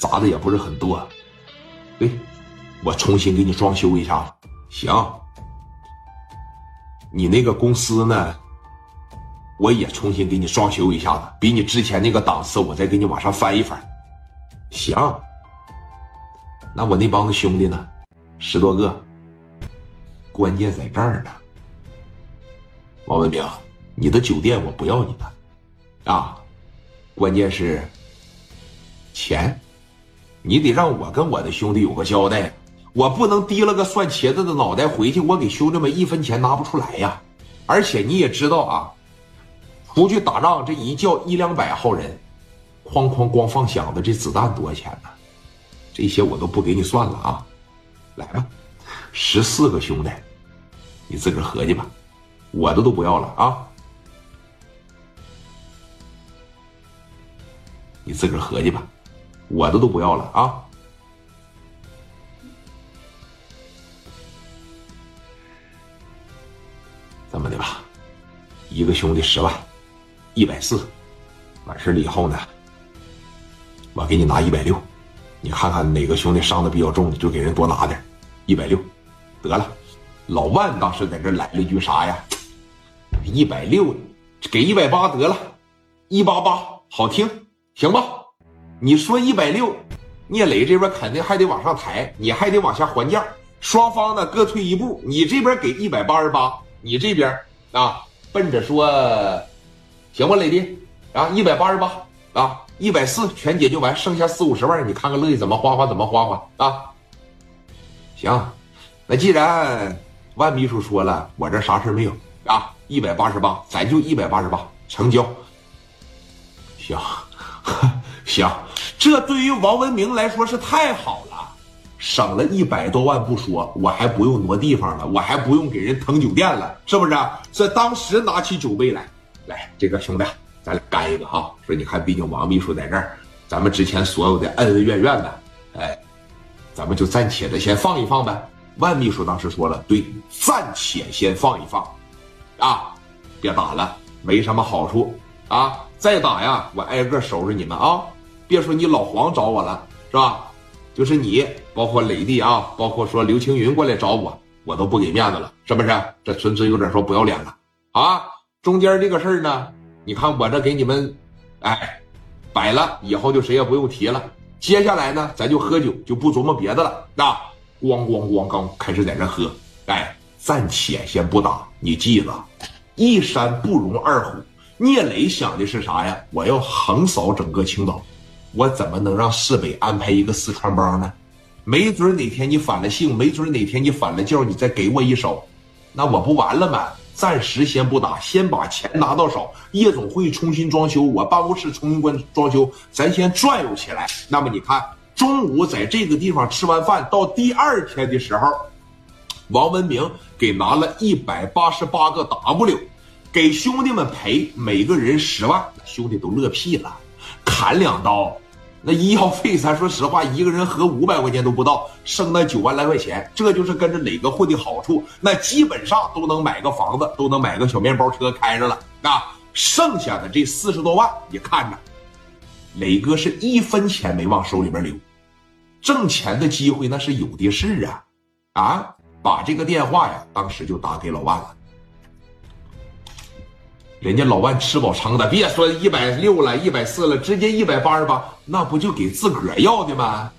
砸的也不是很多。对，我重新给你装修一下。行，你那个公司呢？我也重新给你装修一下子，比你之前那个档次，我再给你往上翻一翻。行，那我那帮子兄弟呢？十多个。关键在这儿呢，王文明，你的酒店我不要你的，啊，关键是钱，你得让我跟我的兄弟有个交代，我不能提了个蒜茄子的脑袋回去，我给兄弟们一分钱拿不出来呀。而且你也知道啊。出去打仗，这一叫一两百号人，哐哐哐放响的，这子弹多少钱呢？这些我都不给你算了啊！来吧，十四个兄弟，你自个儿合计吧，我的都不要了啊！你自个儿合计吧，我的都不要了啊！这么的吧，一个兄弟十万。一百四，完事了以后呢，我给你拿一百六，你看看哪个兄弟伤的比较重，你就给人多拿点，一百六，得了。老万当时在这来了一句啥呀？一百六，给一百八得了，一八八好听，行吧？你说一百六，聂磊这边肯定还得往上抬，你还得往下还价，双方呢各退一步，你这边给一百八十八，你这边啊奔着说。行吧，磊弟，啊，一百八十八啊，一百四全解决完，剩下四五十万，你看看乐意怎么花花怎么花花啊？行，那既然万秘书说了，我这啥事没有啊，一百八十八，咱就一百八十八成交。行，行，这对于王文明来说是太好了，省了一百多万不说，我还不用挪地方了，我还不用给人腾酒店了，是不是？这当时拿起酒杯来。来，这个兄弟，咱俩干一个哈！说你看，毕竟王秘书在这儿，咱们之前所有的恩恩怨怨的，哎，咱们就暂且的先放一放呗。万秘书当时说了，对，暂且先放一放，啊，别打了，没什么好处啊！再打呀，我挨个收拾你们啊！别说你老黄找我了，是吧？就是你，包括磊弟啊，包括说刘青云过来找我，我都不给面子了，是不是？这纯粹有点说不要脸了啊！中间这个事儿呢，你看我这给你们，哎，摆了，以后就谁也不用提了。接下来呢，咱就喝酒，就不琢磨别的了。那咣咣咣，刚开始在这喝，哎，暂且先不打。你记着，一山不容二虎。聂磊想的是啥呀？我要横扫整个青岛，我怎么能让市北安排一个四川帮呢？没准哪天你反了性，没准哪天你反了教，你再给我一手，那我不完了吗？暂时先不打，先把钱拿到手。夜总会重新装修，我办公室重新关装修，咱先转悠起来。那么你看，中午在这个地方吃完饭，到第二天的时候，王文明给拿了一百八十八个 W，给兄弟们赔，每个人十万，兄弟都乐屁了，砍两刀。那医药费，咱说实话，一个人合五百块钱都不到，剩那九万来块钱，这就是跟着磊哥混的好处。那基本上都能买个房子，都能买个小面包车开着了。啊，剩下的这四十多万，你看着，磊哥是一分钱没往手里边留，挣钱的机会那是有的是啊，啊，把这个电话呀，当时就打给老万了。人家老万吃饱撑的，别说一百六了，一百四了，直接一百八十八，那不就给自个儿要的吗？